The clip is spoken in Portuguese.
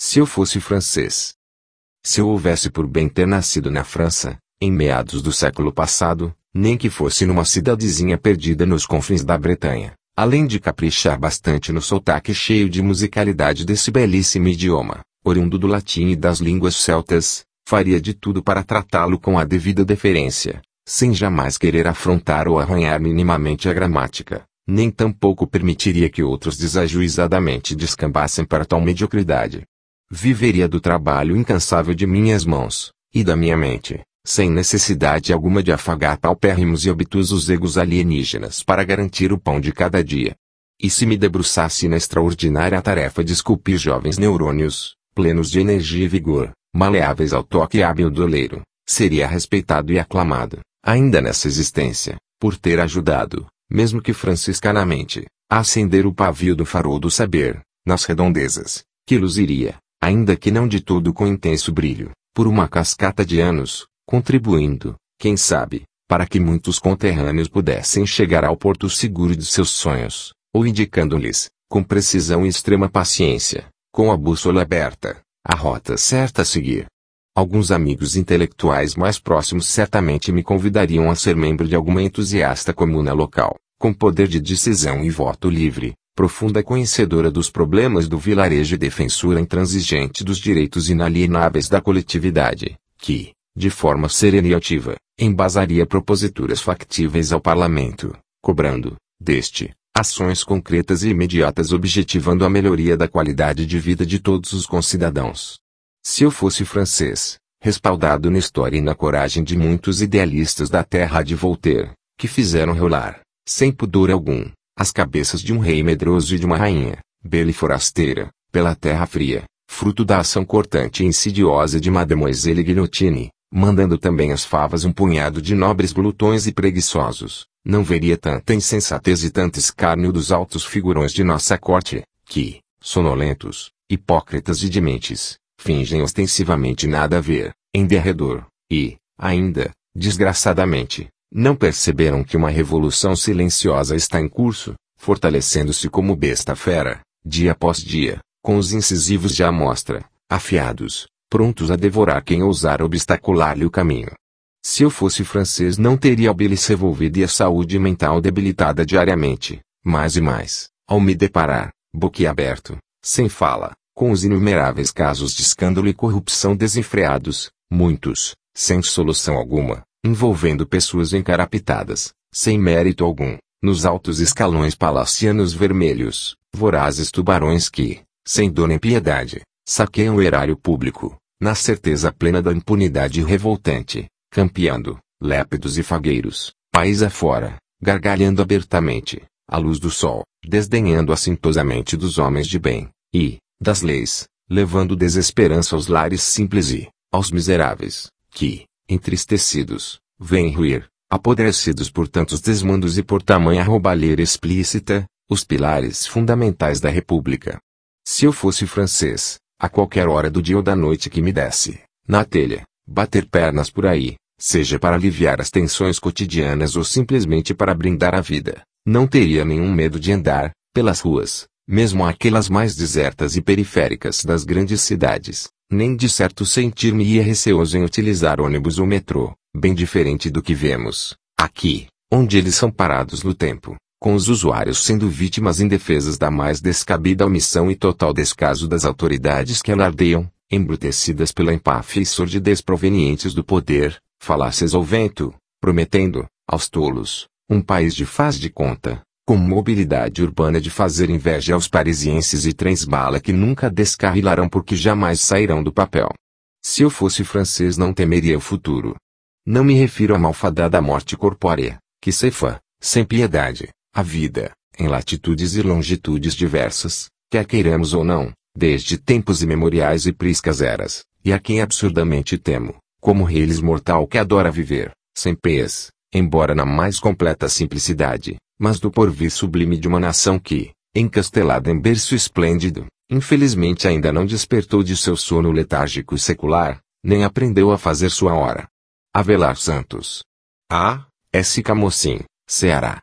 Se eu fosse francês. Se eu houvesse por bem ter nascido na França, em meados do século passado, nem que fosse numa cidadezinha perdida nos confins da Bretanha, além de caprichar bastante no sotaque cheio de musicalidade desse belíssimo idioma, oriundo do latim e das línguas celtas, faria de tudo para tratá-lo com a devida deferência, sem jamais querer afrontar ou arranhar minimamente a gramática, nem tampouco permitiria que outros desajuizadamente descambassem para tal mediocridade. Viveria do trabalho incansável de minhas mãos, e da minha mente, sem necessidade alguma de afagar paupérrimos e obtusos egos alienígenas para garantir o pão de cada dia. E se me debruçasse na extraordinária tarefa de esculpir jovens neurônios, plenos de energia e vigor, maleáveis ao toque hábil do oleiro, seria respeitado e aclamado, ainda nessa existência, por ter ajudado, mesmo que franciscanamente, a acender o pavio do farol do saber, nas redondezas, que luziria, ainda que não de todo com intenso brilho, por uma cascata de anos, contribuindo, quem sabe, para que muitos conterrâneos pudessem chegar ao porto seguro de seus sonhos, ou indicando-lhes, com precisão e extrema paciência, com a bússola aberta, a rota certa a seguir. Alguns amigos intelectuais mais próximos certamente me convidariam a ser membro de alguma entusiasta comuna local, com poder de decisão e voto livre, profunda conhecedora dos problemas do vilarejo e defensora intransigente dos direitos inalienáveis da coletividade, que, de forma serena e ativa, embasaria proposituras factíveis ao parlamento, cobrando, deste, ações concretas e imediatas objetivando a melhoria da qualidade de vida de todos os concidadãos. Se eu fosse francês, respaldado na história e na coragem de muitos idealistas da terra de Voltaire, que fizeram rolar, sem pudor algum, as cabeças de um rei medroso e de uma rainha, bela e forasteira, pela terra fria, fruto da ação cortante e insidiosa de Mademoiselle Guillotine, mandando também as favas um punhado de nobres glutões e preguiçosos, não veria tanta insensatez e tanto escárnio dos altos figurões de nossa corte, que, sonolentos, hipócritas e dementes, fingem ostensivamente nada a ver, em derredor, e, ainda, desgraçadamente, não perceberam que uma revolução silenciosa está em curso, fortalecendo-se como besta fera, dia após dia, com os incisivos de amostra, afiados, prontos a devorar quem ousar obstacular-lhe o caminho. Se eu fosse francês não teria a bilis revolvida e a saúde mental debilitada diariamente, mais e mais, ao me deparar, boquiaberto, sem fala, com os inumeráveis casos de escândalo e corrupção desenfreados, muitos, sem solução alguma, envolvendo pessoas encarapitadas, sem mérito algum, nos altos escalões palacianos vermelhos, vorazes tubarões que, sem dor nem piedade, saqueiam o erário público, na certeza plena da impunidade revoltante, campeando, lépidos e fagueiros, país afora, gargalhando abertamente, à luz do sol, desdenhando assintosamente dos homens de bem, e, das leis, levando desesperança aos lares simples e, aos miseráveis, que, entristecidos, vêm ruir, apodrecidos por tantos desmandos e por tamanha roubalheira explícita, os pilares fundamentais da República. Se eu fosse francês, a qualquer hora do dia ou da noite que me desse, na telha, bater pernas por aí, seja para aliviar as tensões cotidianas ou simplesmente para brindar a vida, não teria nenhum medo de andar, pelas ruas, mesmo aquelas mais desertas e periféricas das grandes cidades, nem de certo sentir-me receoso em utilizar ônibus ou metrô, bem diferente do que vemos, aqui, onde eles são parados no tempo, com os usuários sendo vítimas indefesas da mais descabida omissão e total descaso das autoridades que alardeiam, embrutecidas pela empáfia e sordidez provenientes do poder, falácias ao vento, prometendo, aos tolos, um país de faz de conta, com mobilidade urbana de fazer inveja aos parisienses e trens-bala que nunca descarrilarão porque jamais sairão do papel. Se eu fosse francês não temeria o futuro. Não me refiro à malfadada morte corpórea, que ceifa, sem piedade, a vida, em latitudes e longitudes diversas, quer queiramos ou não, desde tempos imemoriais e priscas eras, e a quem absurdamente temo, como reis mortal que adora viver, sem pés, embora na mais completa simplicidade, mas do porvir sublime de uma nação que, encastelada em berço esplêndido, infelizmente ainda não despertou de seu sono letárgico e secular, nem aprendeu a fazer sua hora. Avelar Santos. A. S. Camocim, Ceará.